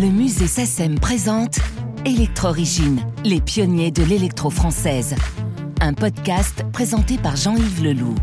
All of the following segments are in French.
Le musée SACEM présente Electro-Origine, les pionniers de l'électro-française. Un podcast présenté par Jean-Yves Leloup.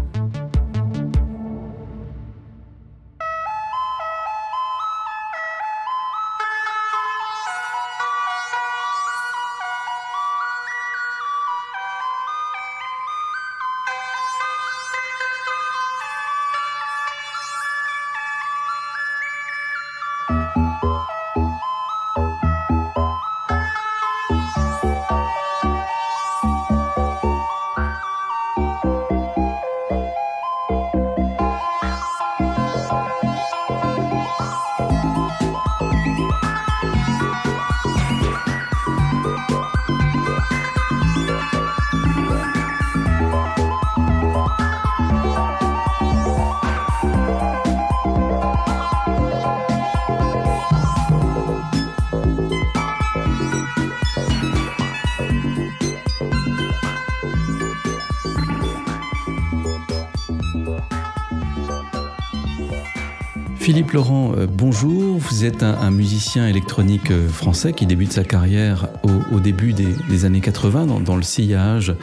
Philippe Laurent, euh, bonjour. Vous êtes un, musicien électronique euh, français qui débute sa carrière au, début des, années 80 dans, le sillage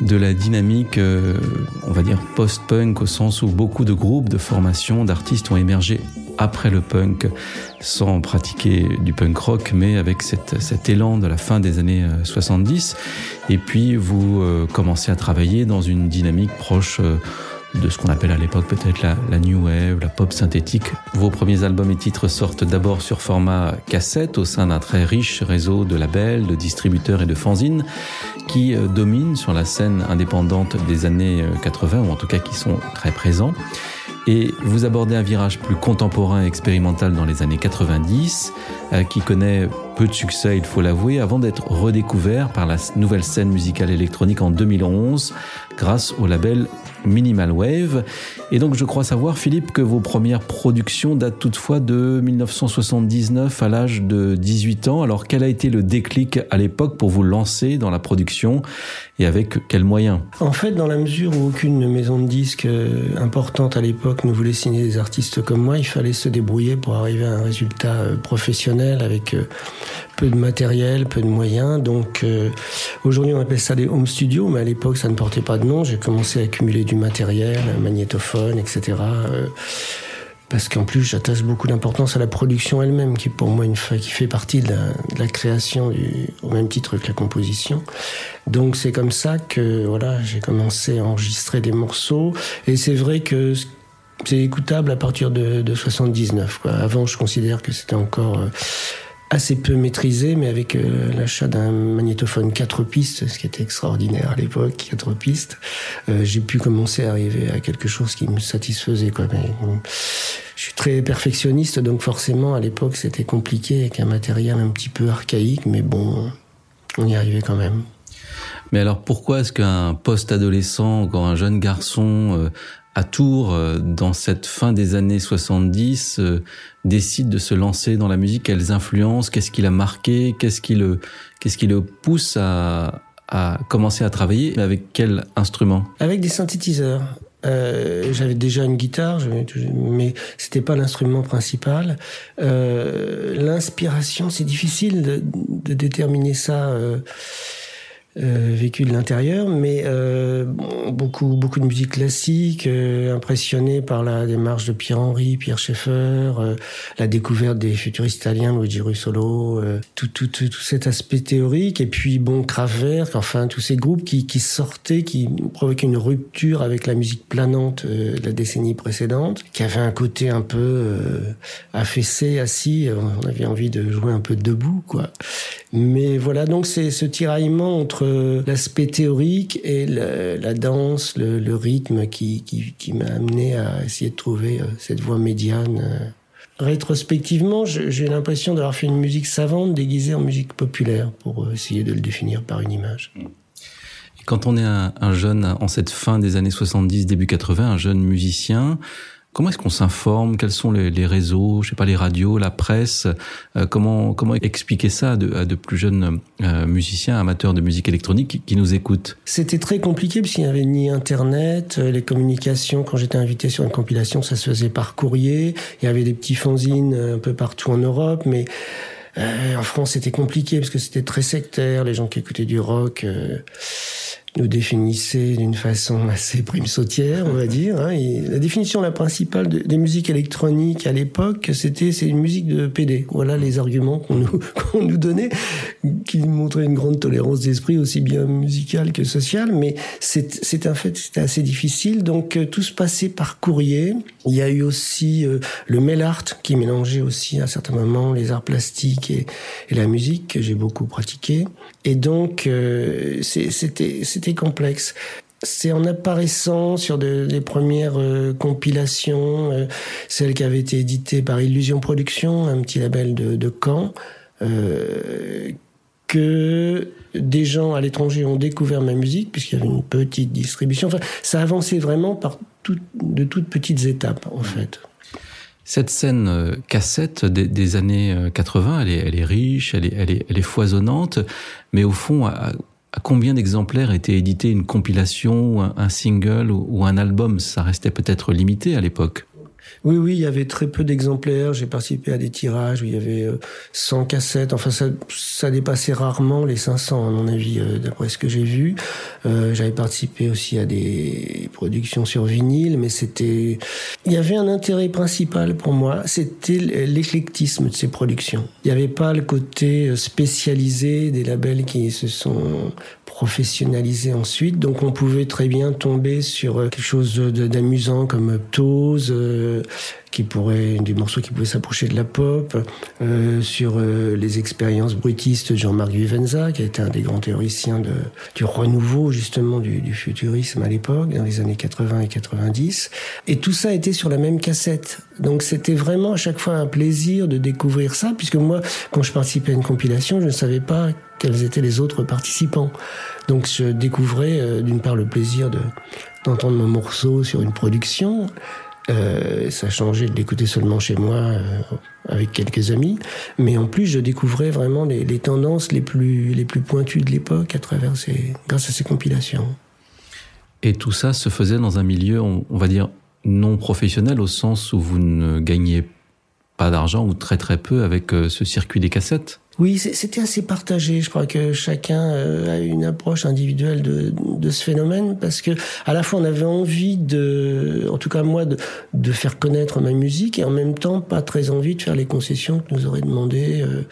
de la dynamique, euh, on va dire post-punk au sens où beaucoup de groupes, de formations, d'artistes ont émergé après le punk sans pratiquer du punk rock, mais avec cet élan de la fin des années 70. Et puis vous commencez à travailler dans une dynamique proche de ce qu'on appelle à l'époque peut-être la, new wave, la pop synthétique. Vos premiers albums et titres sortent d'abord sur format cassette au sein d'un très riche réseau de labels, de distributeurs et de fanzines qui euh, dominent sur la scène indépendante des années 80 euh, ou en tout cas qui sont très présents. Et vous abordez un virage plus contemporain et expérimental dans les années 90, euh, qui connaît peu de succès, il faut l'avouer, avant d'être redécouvert par la nouvelle scène musicale électronique en 2011, grâce au label Minimal Wave. Et donc je crois savoir, Philippe, que vos premières productions datent toutefois de 1979 à l'âge de 18 ans. Alors quel a été le déclic à l'époque pour vous lancer dans la production et avec quels moyens? En fait, dans la mesure où aucune maison de disques euh, importante à l'époque ne voulait signer des artistes comme moi, il fallait se débrouiller pour arriver à un résultat euh, professionnel avec euh, peu de matériel, peu de moyens. Donc aujourd'hui on appelle ça des home studios, mais à l'époque ça ne portait pas de nom. J'ai commencé à accumuler du matériel, un magnétophone, etc parce qu'en plus j'attache beaucoup d'importance à la production elle-même, qui pour moi une qui fait partie de la, création au même titre que la composition. Donc c'est comme ça que voilà j'ai commencé à enregistrer des morceaux et c'est vrai que c'est écoutable à partir de, de 79. Quoi. Avant je considère que c'était encore euh, assez peu maîtrisé, mais avec euh, l'achat d'un magnétophone 4 pistes, ce qui était extraordinaire à l'époque, 4 pistes, euh, j'ai pu commencer à arriver à quelque chose qui me satisfaisait. Quoi. Mais, je suis très perfectionniste, donc forcément à l'époque c'était compliqué avec un matériel un petit peu archaïque, mais bon, on y arrivait quand même. Mais alors pourquoi est-ce qu'un post-adolescent, encore un jeune garçon euh, à Tours, euh, dans cette fin des années 70, euh, décide de se lancer dans la musique Quelles influences Qu'est-ce qui l'a marqué Qu'est-ce qui le, qu'est-ce qui le pousse à, à commencer à travailler Avec quel instrument? Avec des synthétiseurs. Euh, j'avais déjà une guitare, mais c'était pas l'instrument principal. Euh, L'inspiration, c'est difficile de, de, déterminer ça. Euh, euh, vécu de l'intérieur, mais euh, beaucoup beaucoup de musique classique, euh, impressionné par la démarche de Pierre Henry, Pierre Schaeffer, euh, la découverte des futuristes italiens, Luigi Russolo, tout, tout, tout, tout, cet aspect théorique, et puis bon Kraftwerk, enfin tous ces groupes qui, qui sortaient, qui provoquaient une rupture avec la musique planante de la décennie précédente, qui avait un côté un peu affaissé, assis, on avait envie de jouer un peu debout, quoi. Mais voilà, donc c'est ce tiraillement entre l'aspect théorique et la danse, le, rythme qui, qui, m'a amené à essayer de trouver euh, cette voie médiane. Euh. Rétrospectivement, j'ai l'impression d'avoir fait une musique savante déguisée en musique populaire pour euh, essayer de le définir par une image. quand on est un, jeune, en cette fin des années 70, début 80, un jeune musicien, Comment est-ce qu'on s'informe? Quels sont les, réseaux? Je sais pas, les radios, la presse? Euh, Comment comment expliquer ça à de, plus jeunes euh, musiciens, amateurs de musique électronique qui, nous écoutent? C'était très compliqué parce qu'il n'y avait ni Internet, euh, les communications. Quand j'étais invité sur une compilation, ça se faisait par courrier. Il y avait des petits fanzines un peu partout en Europe, mais en France, c'était compliqué parce que c'était très sectaire. Les gens qui écoutaient du rock nous définissait d'une façon assez prime sautière, on va dire. Hein. la définition la principale des musiques électroniques à l'époque, c'était c'est une musique de PD. Voilà les arguments qu'on nous, qu'on nous donnait, qui montraient une grande tolérance d'esprit, aussi bien musicale que sociale. Mais c'est un fait, c'était assez difficile. Donc euh, tout se passait par courrier. Il y a eu aussi euh, le mail art qui mélangeait aussi à certains moments les arts plastiques et, et la musique que j'ai beaucoup pratiqué. Et donc euh, c'était c'était complexe. C'est en apparaissant sur de, les premières euh, compilations, euh, celles qui avaient été éditées par Illusion Production, un petit label de, de Caen, euh, que des gens à l'étranger ont découvert ma musique, puisqu'il y avait une petite distribution. Enfin, ça avançait vraiment par de toutes petites étapes, en fait. Cette scène cassette des, années 80, elle est, elle est riche, elle est, elle, est, elle est foisonnante, mais au fond, à combien d'exemplaires était édité une compilation, un, single ou un album? Ça restait peut-être limité à l'époque. Oui, oui, il y avait très peu d'exemplaires. J'ai participé à des tirages où il y avait 100 euh, cassettes. Enfin, ça, ça dépassait rarement les 500, à mon avis, euh, d'après ce que j'ai vu. Euh, J'avais participé aussi à des productions sur vinyle, mais c'était... Il y avait un intérêt principal pour moi, c'était l'éclectisme de ces productions. Il n'y avait pas le côté euh, spécialisé des labels qui se sont professionnalisé ensuite. Donc on pouvait très bien tomber sur euh, quelque chose d'amusant comme Ptose, euh, qui pourrait des morceaux qui pouvaient s'approcher de la pop, euh, sur euh, les expériences bruitistes de Jean-Marc Vivenza, qui a été un des grands théoriciens de, du renouveau justement du, du futurisme à l'époque, dans les années 80 et 90. Et tout ça était sur la même cassette. Donc c'était vraiment à chaque fois un plaisir de découvrir ça, puisque moi, quand je participais à une compilation, je ne savais pas quels étaient les autres participants. Donc je découvrais euh, d'une part le plaisir de d'entendre mon morceau sur une production, euh, ça changeait de l'écouter seulement chez moi euh, avec quelques amis, mais en plus je découvrais vraiment les, tendances les plus les plus pointues de l'époque à travers ces grâce à ces compilations. Et tout ça se faisait dans un milieu, on, va dire non professionnel au sens où vous ne gagnez pas d'argent ou très très peu avec euh, ce circuit des cassettes. Oui, c'était assez partagé. Je crois que chacun euh, a une approche individuelle de, de, ce phénomène parce que à la fois on avait envie de, en tout cas moi, de, de, faire connaître ma musique et en même temps pas très envie de faire les concessions que nous auraient demandé euh,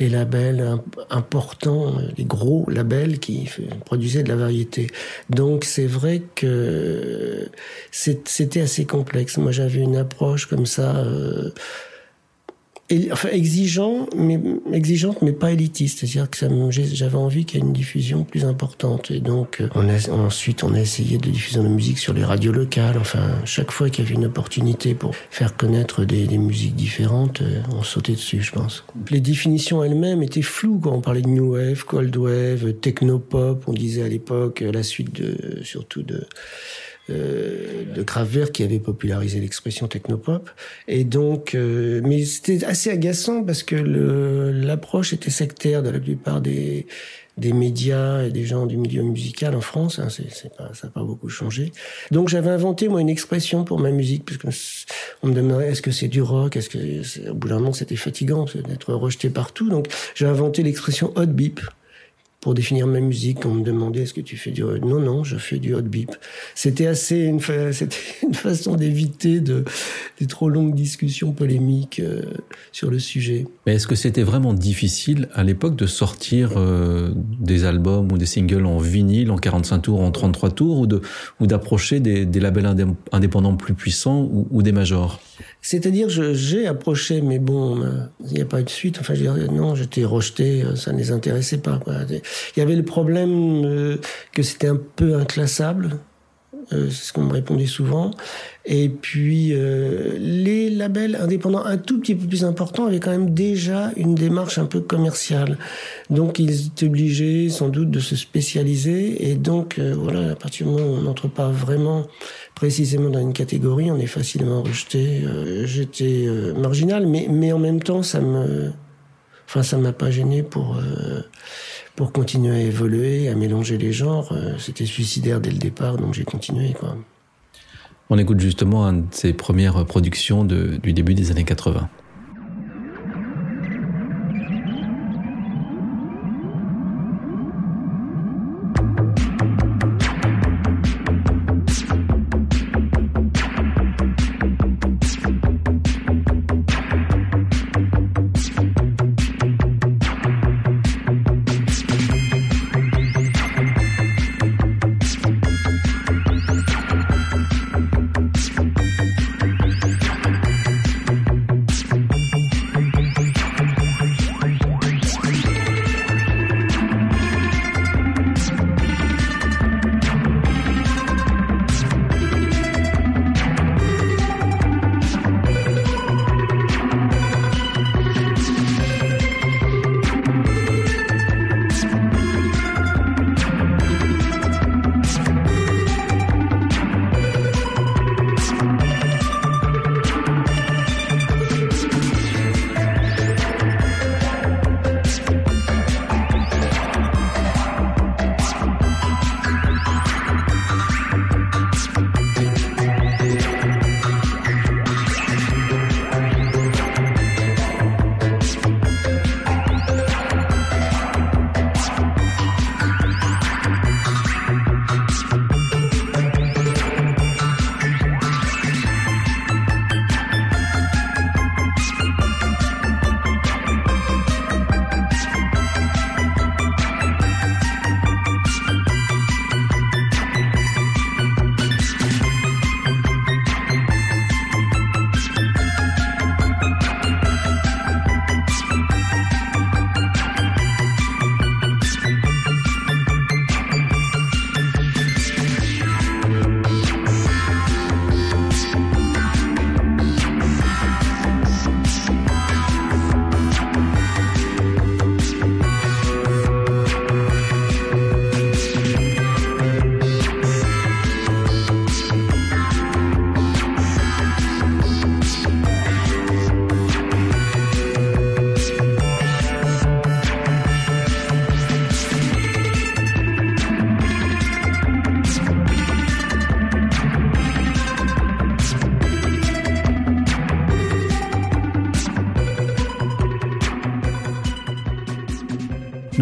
les labels importants, euh, les gros labels qui produisaient de la variété. Donc c'est vrai que c'était assez complexe. Moi j'avais une approche comme ça. Euh, enfin exigeant, mais exigeante, mais pas élitiste. C'est-à-dire que j'avais envie qu'il y ait une diffusion plus importante. Et donc, euh, on a, ensuite, on a essayé de diffuser nos musiques sur les radios locales. Enfin, chaque fois qu'il y avait une opportunité pour faire connaître des, des musiques différentes, euh, on sautait dessus, je pense. Les définitions elles-mêmes étaient floues quand on parlait de new wave, cold wave, technopop. On disait à l'époque la suite de, surtout de euh, de Gravert qui avait popularisé l'expression technopop. Et donc, euh, mais c'était assez agaçant parce que l'approche était sectaire de la plupart des, des médias et des gens du milieu musical en France. Hein, c'est, pas, ça n'a pas beaucoup changé. Donc j'avais inventé moi une expression pour ma musique parce on me demandait est-ce que c'est du rock, est-ce que au bout d'un moment c'était fatigant d'être rejeté partout. Donc j'ai inventé l'expression hot beep pour définir ma musique, on me demandait est-ce que tu fais du non non, je fais du hot beep. C'était assez une, c'était une façon d'éviter de des trop longues discussions polémiques euh, sur le sujet. Mais est-ce que c'était vraiment difficile à l'époque de sortir euh, des albums ou des singles en vinyle en 45 tours, en 33 tours ou de ou d'approcher des, des, labels indépendants plus puissants ou, ou des majors? C'est-à-dire, j'ai approché, mais bon, euh, il n'y a pas eu de suite. Enfin, je dirais, non, j'étais rejeté, euh, ça ne les intéressait pas. Il y avait le problème euh, que c'était un peu inclassable. C'est ce qu'on me répondait souvent. Et puis les labels indépendants un tout petit peu plus importants avaient quand même déjà une démarche un peu commerciale. Donc ils étaient obligés sans doute de se spécialiser. Et donc voilà, à partir du moment où on n'entre pas vraiment précisément dans une catégorie, on est facilement rejeté. J'étais marginal, mais, mais en même temps, ça me Enfin, ça m'a pas gêné pour euh, pour continuer à évoluer, à mélanger les genres. Euh, c'était suicidaire dès le départ, donc j'ai continué. On écoute justement une de ses premières productions du début des années 80.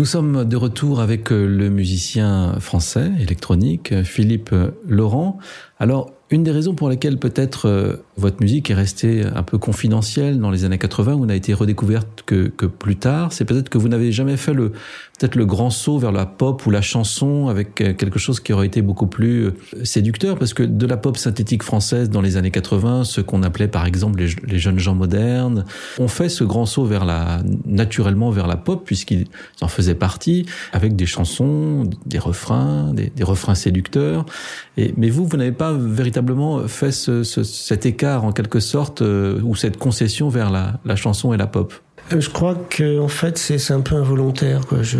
Nous sommes de retour avec euh, le musicien français électronique Philippe Laurent. Alors, une des raisons pour lesquelles peut-être euh, votre musique est restée un peu confidentielle dans les années 80 ou n'a été redécouverte que, plus tard, c'est peut-être que vous n'avez jamais fait le peut-être le grand saut vers la pop ou la chanson avec euh, quelque chose qui aurait été beaucoup plus euh, séducteur parce que de la pop synthétique française dans les années 80, ce qu'on appelait par exemple les, jeunes gens modernes, ont fait ce grand saut vers la naturellement vers la pop puisqu'ils en faisaient partie avec des chansons, des refrains, des, des refrains séducteurs. Et, mais vous, vous n'avez pas véritablement fait ce, ce, cet écart en quelque sorte euh, ou cette concession vers la, la chanson et la pop? Euh, je crois que en fait c'est un peu involontaire. Je,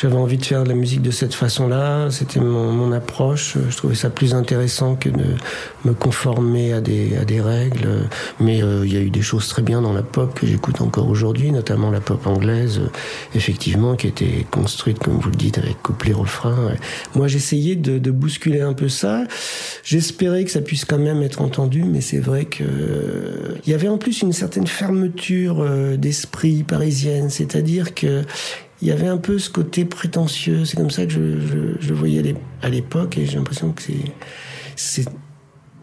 j'avais envie de faire de la musique de cette façon-là. C'était mon, mon, approche. Je trouvais ça plus intéressant que de me conformer à des, à des règles. Mais euh, il y a eu des choses très bien dans la pop que j'écoute encore aujourd'hui, notamment la pop anglaise, effectivement, qui était construite, comme vous le dites, avec couplet-refrain. Moi, j'essayais de, de, bousculer un peu ça. J'espérais que ça puisse quand même être entendu, mais c'est vrai que euh, il y avait en plus une certaine fermeture euh, d'esprit parisienne, c'est-à-dire que il y avait un peu ce côté prétentieux. C'est comme ça que je, je voyais à l'époque et j'ai l'impression que c'est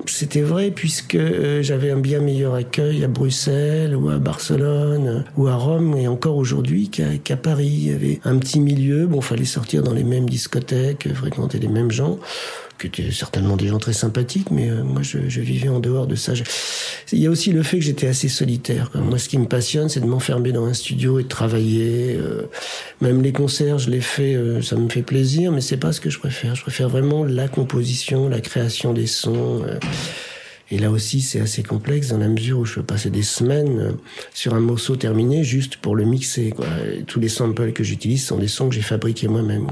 c'était vrai puisque euh, j'avais un bien meilleur accueil à Bruxelles ou à Barcelone ou à Rome et encore aujourd'hui qu'à Paris. Il y avait un petit milieu, bon, fallait sortir dans les mêmes discothèques, fréquenter les mêmes gens. Qui étaient certainement des gens très sympathiques, mais euh, moi je, je, vivais en dehors de ça. Il y a aussi le fait que j'étais assez solitaire. Moi, ce qui me passionne, c'est de m'enfermer dans un studio et de travailler. Euh, même les concerts, je les fais, euh, ça me fait plaisir, mais c'est pas ce que je préfère. Je préfère vraiment la composition, la création des sons. Et là aussi, c'est assez complexe dans la mesure où je peux passer des semaines sur un morceau terminé juste pour le mixer. Quoi. tous les samples que j'utilise sont des sons que j'ai fabriqués moi-même.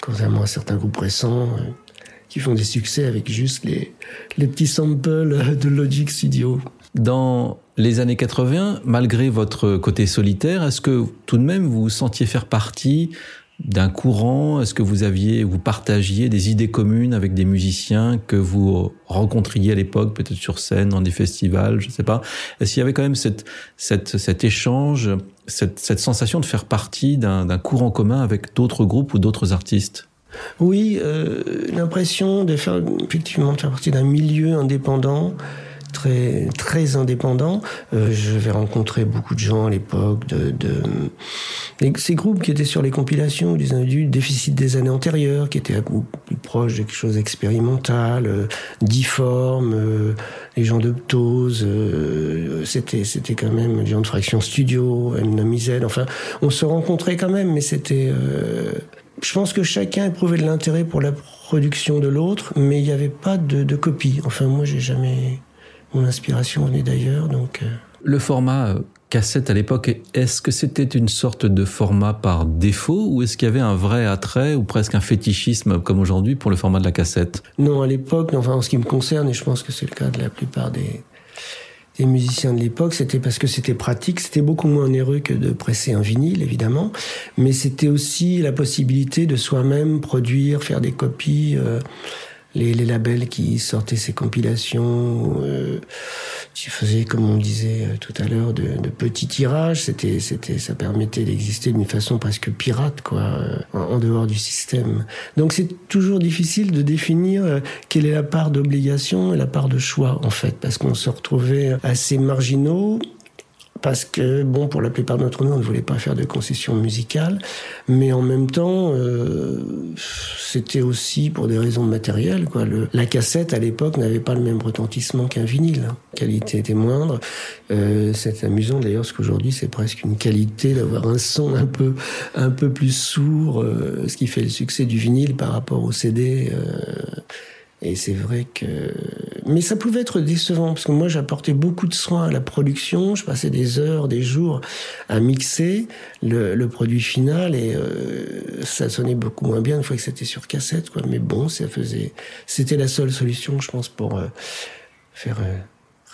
Contrairement à certains groupes récents qui font des succès avec juste les, les petits samples de Logic Studio. Dans les années 80, malgré votre côté solitaire, est-ce que tout de même vous sentiez faire partie d'un courant? Est-ce que vous aviez, vous partagiez des idées communes avec des musiciens que vous rencontriez à l'époque, peut-être sur scène, dans des festivals, je ne sais pas? Est-ce qu'il y avait quand même cette, cette, cet échange, cette, cette sensation de faire partie d'un courant commun avec d'autres groupes ou d'autres artistes? Oui, euh, l'impression de faire effectivement de faire partie d'un milieu indépendant très très indépendant. Euh, je vais rencontrer beaucoup de gens à l'époque de, de ces groupes qui étaient sur les compilations des du déficit des années antérieures, qui étaient plus proches de quelque chose d'expérimental, euh, difforme, euh, les gens de Ptose, euh, c'était c'était quand même les gens de Fraction Studio, M. Enfin, on se rencontrait quand même, mais c'était je pense que chacun éprouvait de l'intérêt pour la production de l'autre, mais il n'y avait pas de, de, copie. Enfin, moi, j'ai jamais. Mon inspiration venait d'ailleurs, donc. Euh. Le format euh, cassette à l'époque, est-ce que c'était une sorte de format par défaut ou est-ce qu'il y avait un vrai attrait ou presque un fétichisme comme aujourd'hui pour le format de la cassette? Non, à l'époque, enfin en ce qui me concerne, et je pense que c'est le cas de la plupart des, des musiciens de l'époque, c'était parce que c'était pratique, c'était beaucoup moins onéreux que de presser un vinyle, évidemment, mais c'était aussi la possibilité de soi-même produire, faire des copies. Euh, les, labels qui sortaient ces compilations, euh, tu faisais, comme on disait euh, tout à l'heure, de, petits tirages. C'était, c'était, ça permettait d'exister d'une façon presque pirate, quoi, euh, en, dehors du système. Donc c'est toujours difficile de définir euh, quelle est la part d'obligation et la part de choix, en fait, parce qu'on se retrouvait assez marginaux parce que, bon, pour la plupart d'entre nous, on ne voulait pas faire de concessions musicales, mais en même temps, euh, c'était aussi pour des raisons matérielles. Quoi. La cassette, à l'époque, n'avait pas le même retentissement qu'un vinyle. La qualité était moindre. Euh, c'est amusant d'ailleurs, parce qu'aujourd'hui, c'est presque une qualité d'avoir un son un peu, un peu plus sourd, euh, ce qui fait le succès du vinyle par rapport au CD. Et c'est vrai que... Mais ça pouvait être décevant, parce que moi j'apportais beaucoup de soins à la production, je passais des heures, des jours à mixer le, le produit final, et euh, ça sonnait beaucoup moins bien une fois que c'était sur cassette, quoi. Mais bon, ça faisait... C'était la seule solution, je pense, pour euh, faire... Euh,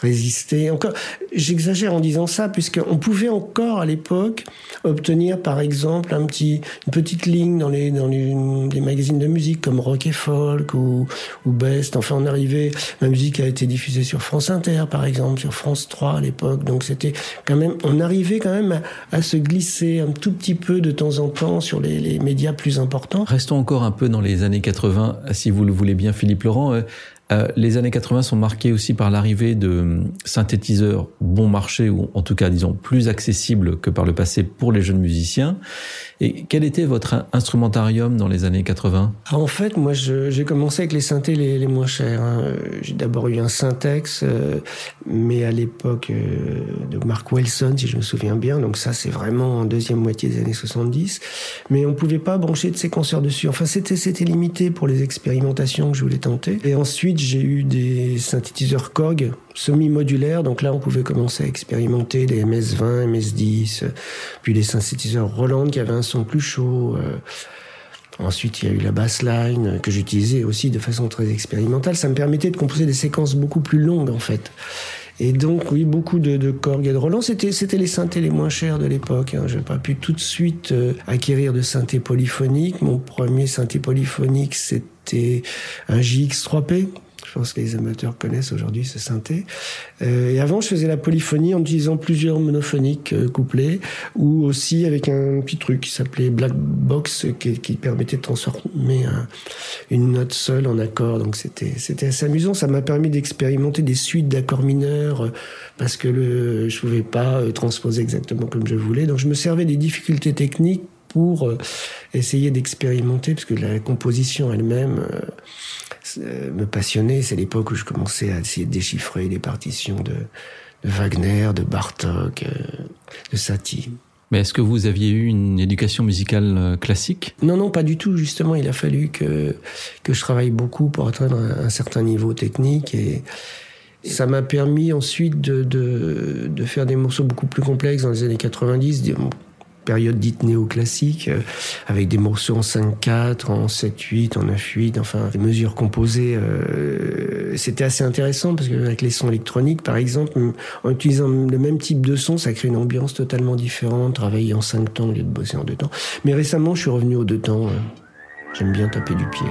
résister. Encore, j'exagère en disant ça, puisqu'on pouvait encore à l'époque obtenir, par exemple, un petit, une petite ligne dans les, dans les, magazines de musique comme Rock et Folk ou, ou Best. Enfin, on arrivait, la musique a été diffusée sur France Inter, par exemple, sur France 3 à l'époque. Donc c'était quand même, on arrivait quand même à, se glisser un tout petit peu de temps en temps sur les, les médias plus importants. Restons encore un peu dans les années 80, si vous le voulez bien, Philippe Laurent. Euh, les années 80 sont marquées aussi par l'arrivée de synthétiseurs bon marché, ou en tout cas, disons, plus accessibles que par le passé pour les jeunes musiciens. Et quel était votre instrumentarium dans les années 80 ah, En fait, moi, j'ai commencé avec les synthés les, moins chers. Hein. J'ai d'abord eu un Syntex, euh, mais à l'époque euh, de Mark Wilson, si je me souviens bien. Donc ça, c'est vraiment en deuxième moitié des années 70. Mais on pouvait pas brancher de séquenceurs dessus. Enfin, c'était limité pour les expérimentations que je voulais tenter. Et ensuite, j'ai eu des synthétiseurs Korg semi-modulaires. Donc là, on pouvait commencer à expérimenter des MS-20, MS-10, puis des synthétiseurs Roland qui avaient un son plus chaud. Euh. Ensuite, il y a eu la bassline que j'utilisais aussi de façon très expérimentale. Ça me permettait de composer des séquences beaucoup plus longues, en fait. Et donc, oui, beaucoup de, Korg et de Roland. C'était, c'était les synthés les moins chers de l'époque. Hein. Je n'ai pas pu tout de suite euh, acquérir de synthé polyphonique. Mon premier synthé polyphonique, c'était un JX3P, je pense que les amateurs connaissent aujourd'hui ce synthé. Euh, et avant, je faisais la polyphonie en utilisant plusieurs monophoniques euh, couplés, ou aussi avec un petit truc qui s'appelait Black Box, qui, permettait de transformer un, une note seule en accord. Donc c'était c'était assez amusant. Ça m'a permis d'expérimenter des suites d'accords mineurs euh, parce que le, je pouvais pas euh, transposer exactement comme je voulais. Donc je me servais des difficultés techniques pour essayer d'expérimenter, parce que la composition elle-même, me passionnait. C'est l'époque où je commençais à essayer de déchiffrer les partitions de, de Wagner, de Bartok, de Satie. Mais est-ce que vous aviez eu une éducation musicale euh, classique? Non, non, pas du tout. Justement, il a fallu que, que je travaille beaucoup pour atteindre un, certain niveau technique et, ça m'a permis ensuite de, de, de, faire des morceaux beaucoup plus complexes dans les années 90, période dite néoclassique, euh, avec des morceaux en 5-4, en 7-8, en 9-8, enfin des mesures composées. Euh, c'était assez intéressant parce qu'avec les sons électroniques, par exemple, en utilisant le même type de son, ça crée une ambiance totalement différente, travailler en 5 temps au lieu de bosser en 2 temps. Mais récemment, je suis revenu aux 2 temps. Euh, j'aime bien taper du pied.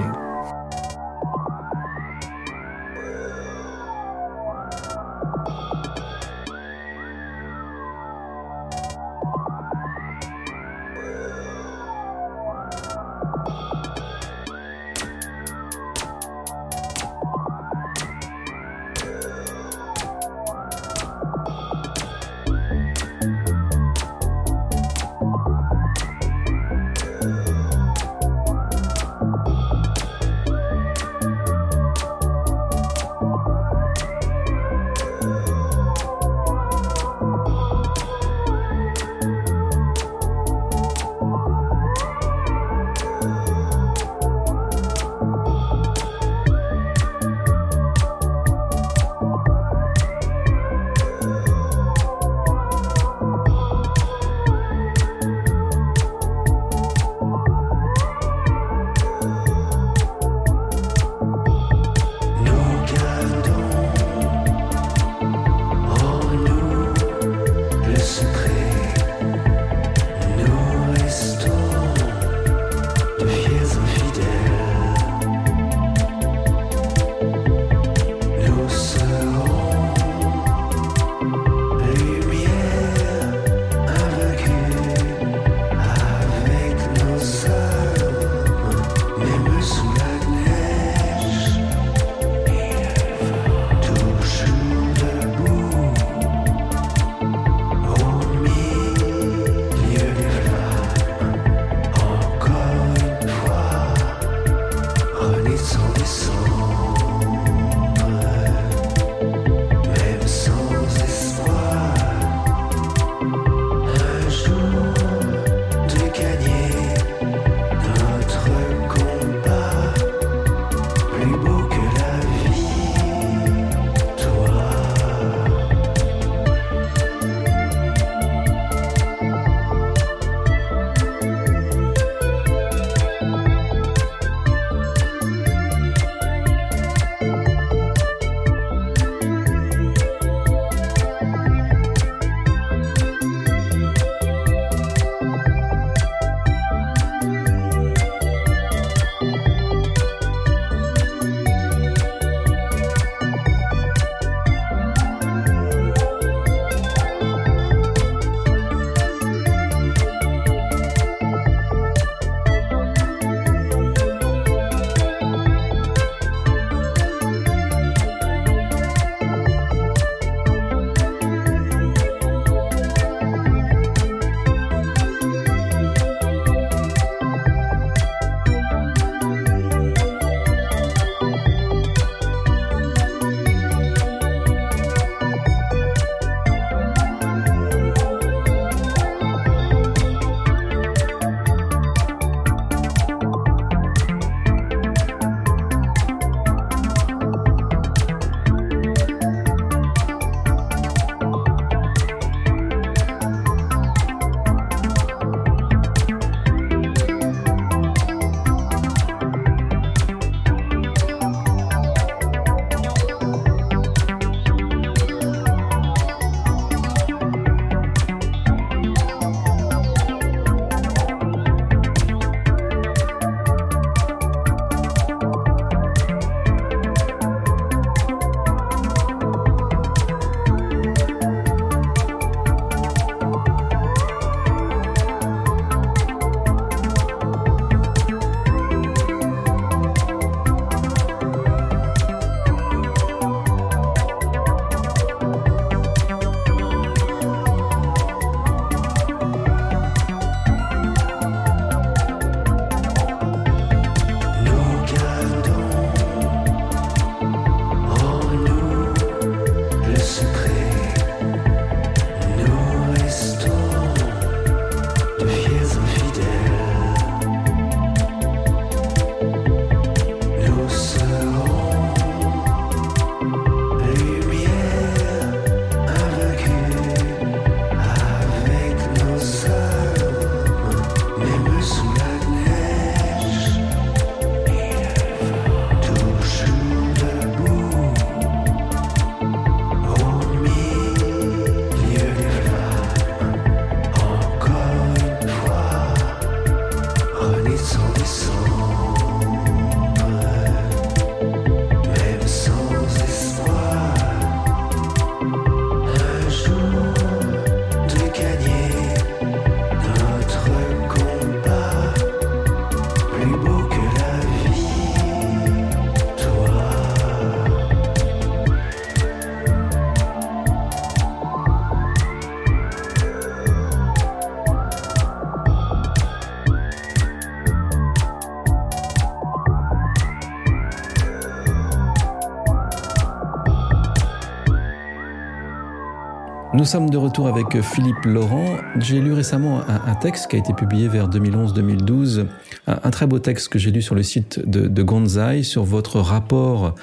Nous sommes de retour avec Philippe Laurent. J'ai lu récemment un, texte qui a été publié vers 2011-2012, un, très beau texte que j'ai lu sur le site de, de Gonzai sur votre rapport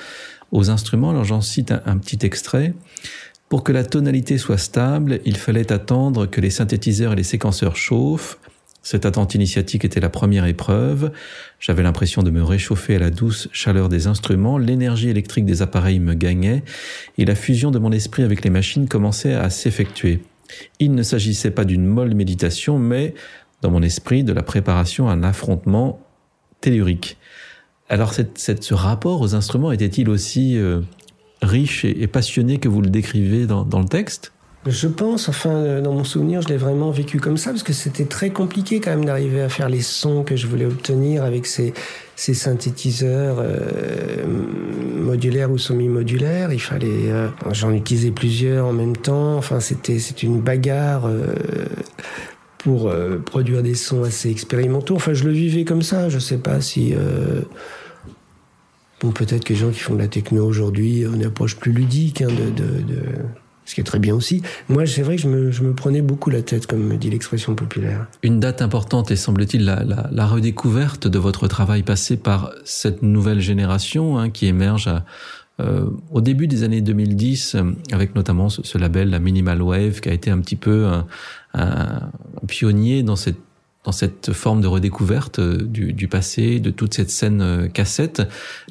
aux instruments. Alors j'en cite un, petit extrait. Pour que la tonalité soit stable, il fallait attendre que les synthétiseurs et les séquenceurs chauffent, cette attente initiatique était la première épreuve. J'avais l'impression de me réchauffer à la douce chaleur des instruments, l'énergie électrique des appareils me gagnait, et la fusion de mon esprit avec les machines commençait à s'effectuer. Il ne s'agissait pas d'une molle méditation, mais, dans mon esprit, de la préparation à un affrontement tellurique. Alors ce rapport aux instruments était-il aussi euh, riche et, passionné que vous le décrivez dans le texte? Je pense, enfin, euh, dans mon souvenir, je l'ai vraiment vécu comme ça, parce que c'était très compliqué quand même d'arriver à faire les sons que je voulais obtenir avec ces, synthétiseurs euh, modulaires ou semi-modulaires. Il fallait, euh, j'en utilisais plusieurs en même temps. Enfin, c'était, une bagarre pour produire des sons assez expérimentaux. Enfin, je le vivais comme ça. Je sais pas si Bon, peut-être que les gens qui font de la techno aujourd'hui ont une approche plus ludique hein, de, ce qui est très bien aussi. Moi, c'est vrai que je me, je me, prenais beaucoup la tête, comme me dit l'expression populaire. Une date importante est, semble-t-il, la, la, la, redécouverte de votre travail passé par cette nouvelle génération hein, qui émerge à, euh, au début des années 2010, euh, avec notamment ce, ce, label, la Minimal Wave, qui a été un petit peu un, un pionnier dans cette dans cette forme de redécouverte euh, du, du, passé, de toute cette scène euh, cassette.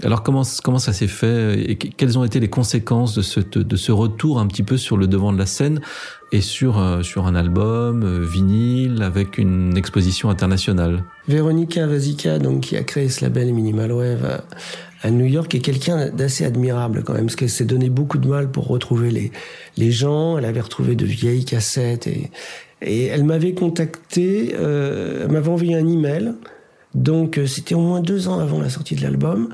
Alors comment comment ça s'est fait et quelles ont été les conséquences de ce de ce retour un petit peu sur le devant de la scène et sur euh, sur un album vinyle avec une exposition internationale? Véronica Vasica, donc qui a créé ce label Minimal Wave à New York est quelqu'un d'assez admirable quand même, parce qu'elle s'est donné beaucoup de mal pour retrouver les, les gens. Elle avait retrouvé de vieilles cassettes et, et elle m'avait contacté, euh, elle m'avait envoyé un email. Donc euh, c'était au moins deux ans avant la sortie de l'album.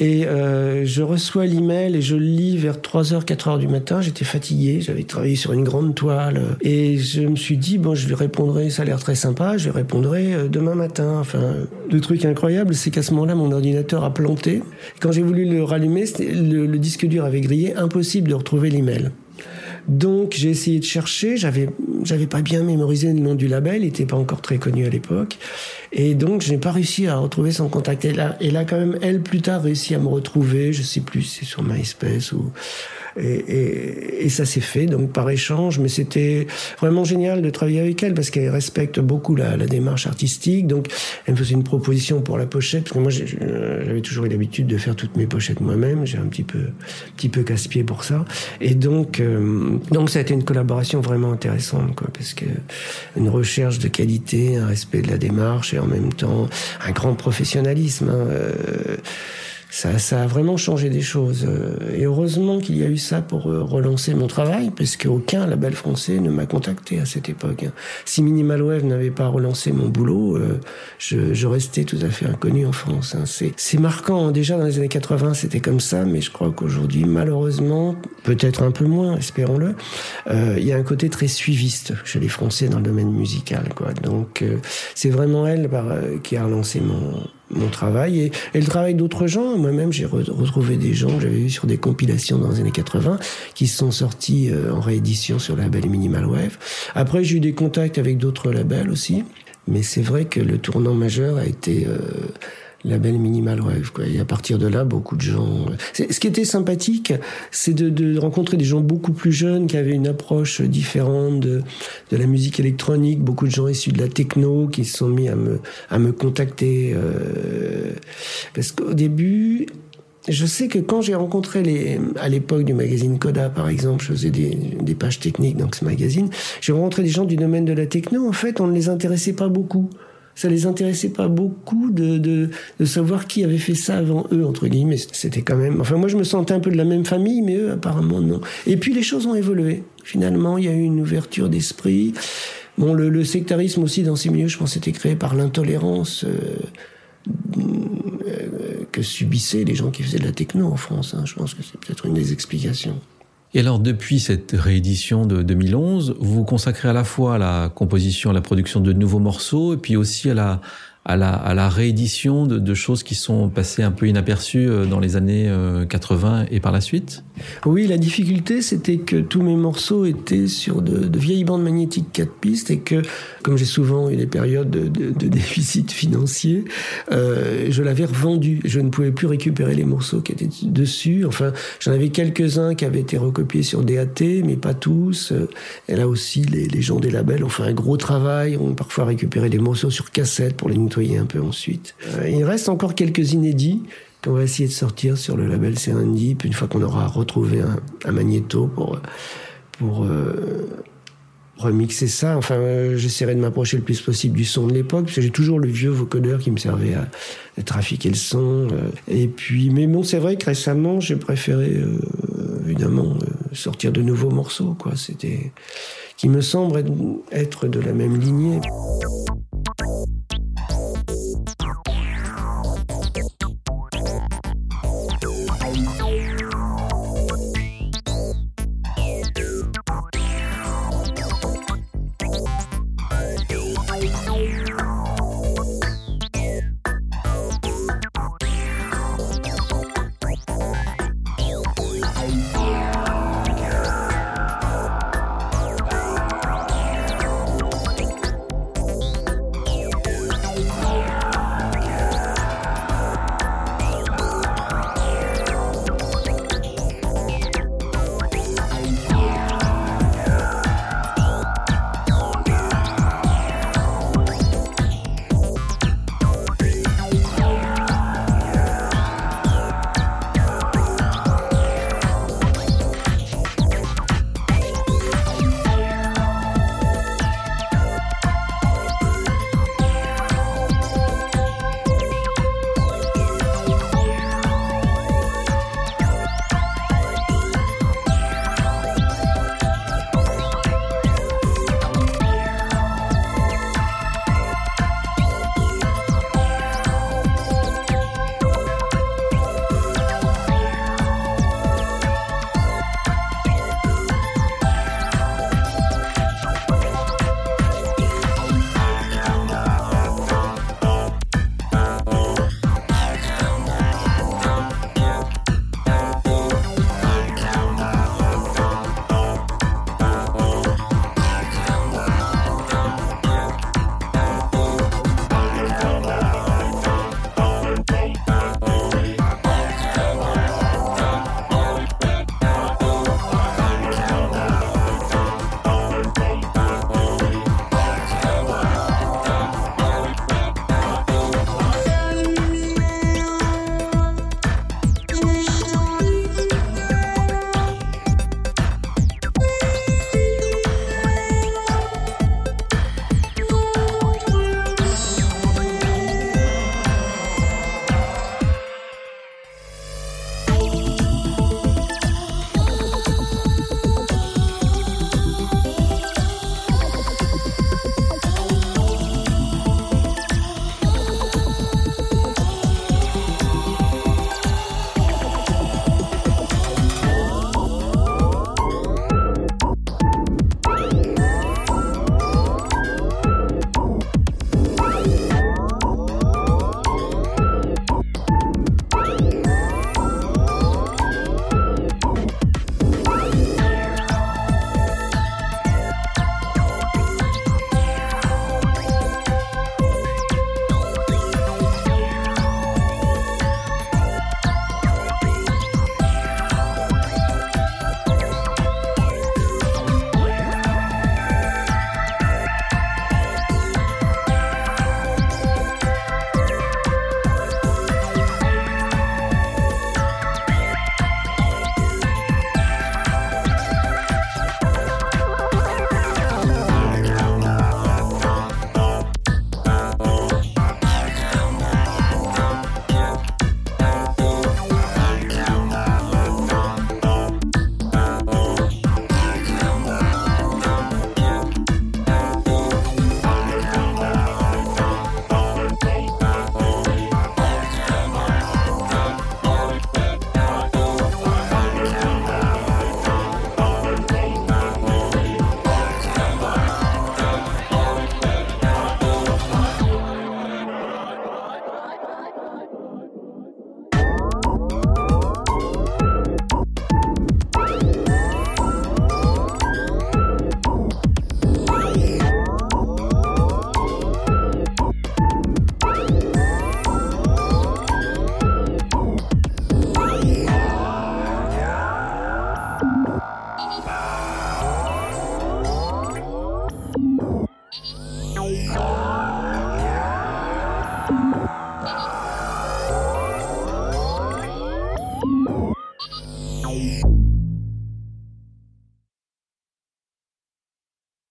Et euh, je reçois l'email et je lis vers 3h, 4h du matin. J'étais fatigué, j'avais travaillé sur une grande toile. Et je me suis dit, bon, je lui répondrai, ça a l'air très sympa, je lui répondrai euh, demain matin. Enfin, le truc incroyable, c'est qu'à ce moment-là, mon ordinateur a planté. Quand j'ai voulu le rallumer, le, le disque dur avait grillé, impossible de retrouver l'email. Donc j'ai essayé de chercher, j'avais j'avais pas bien mémorisé le nom du label, il était pas encore très connu à l'époque, et donc je n'ai pas réussi à retrouver son contact. Et là, et là quand même, elle plus tard réussi à me retrouver, je sais plus, c'est sur MySpace ou et, et, et ça s'est fait donc par échange, mais c'était vraiment génial de travailler avec elle parce qu'elle respecte beaucoup la, la, démarche artistique. Donc elle me faisait une proposition pour la pochette parce moi j'avais toujours eu l'habitude de faire toutes mes pochettes moi-même. J'ai un petit peu, petit peu casse-pied pour ça. Et donc, euh, donc ça a été une collaboration vraiment intéressante, quoi, parce que une recherche de qualité, un respect de la démarche et en même temps un grand professionnalisme. Hein, euh, ça, ça, a vraiment changé des choses. Euh, et heureusement qu'il y a eu ça pour euh, relancer mon travail, parce qu'aucun label français ne m'a contacté à cette époque. Hein. Si Minimal Wave n'avait pas relancé mon boulot, euh, je, je, restais tout à fait inconnu en France. Hein. C'est marquant. Déjà dans les années 80, c'était comme ça, mais je crois qu'aujourd'hui, malheureusement, peut-être un peu moins, espérons-le, il y a un côté très suiviste chez les Français dans le domaine musical. Quoi. Donc, c'est vraiment elle qui a relancé mon mon travail et, le travail d'autres gens. Moi-même, j'ai retrouvé des gens que j'avais vus sur des compilations dans les années 80 qui sont sortis euh, en réédition sur le label Minimal Wave. Après, j'ai eu des contacts avec d'autres labels aussi. Mais c'est vrai que le tournant majeur a été euh, label minimal wave. Quoi. Et à partir de là, beaucoup de gens. Ce qui était sympathique, c'est de, de, rencontrer des gens beaucoup plus jeunes qui avaient une approche différente de, de, la musique électronique. Beaucoup de gens issus de la techno qui se sont mis à me, à me contacter. Euh, parce qu'au début, je sais que quand j'ai rencontré les, à l'époque du magazine Coda, par exemple, je faisais des, des pages techniques dans ce magazine, j'ai rencontré des gens du domaine de la techno. En fait, on ne les intéressait pas beaucoup ça les intéressait pas beaucoup de, de, savoir qui avait fait ça avant eux, entre guillemets. C'était quand même. Enfin, moi, je me sentais un peu de la même famille, mais eux, apparemment, non. Et puis, les choses ont évolué. Finalement, il y a eu une ouverture d'esprit. Bon, le, sectarisme aussi, dans ces milieux, je pense, était créé par l'intolérance. Euh, euh, que subissaient les gens qui faisaient de la techno en France. Hein. Je pense que c'est peut-être une des explications. Et alors, depuis cette réédition de 2011, vous vous consacrez à la fois à la composition, à la production de nouveaux morceaux, et puis aussi à la, à la, réédition de, choses qui sont passées un peu inaperçues euh, dans les années 80 euh, et par la suite Oui, la difficulté, c'était que tous mes morceaux étaient sur de, vieilles bandes magnétiques 4 pistes et que, comme j'ai souvent eu des périodes de, de déficit financier, euh, je l'avais revendu. Je ne pouvais plus récupérer les morceaux qui étaient dessus. Enfin, j'en avais quelques-uns qui avaient été recopiés sur DAT, mais pas tous. Et là aussi, les, les gens des labels ont fait un gros travail, ont parfois récupéré des morceaux sur cassette pour les un peu ensuite. Euh, il reste encore quelques inédits qu'on va essayer de sortir sur le label Serendip une fois qu'on aura retrouvé un, magnéto pour, pour euh, remixer ça. Enfin, euh, j'essaierai de m'approcher le plus possible du son de l'époque, parce que j'ai toujours le vieux vocodeur qui me servait à, trafiquer le son. et puis, mais bon, c'est vrai que récemment, j'ai préféré évidemment sortir de nouveaux morceaux. C'était qui me semble être de la même lignée.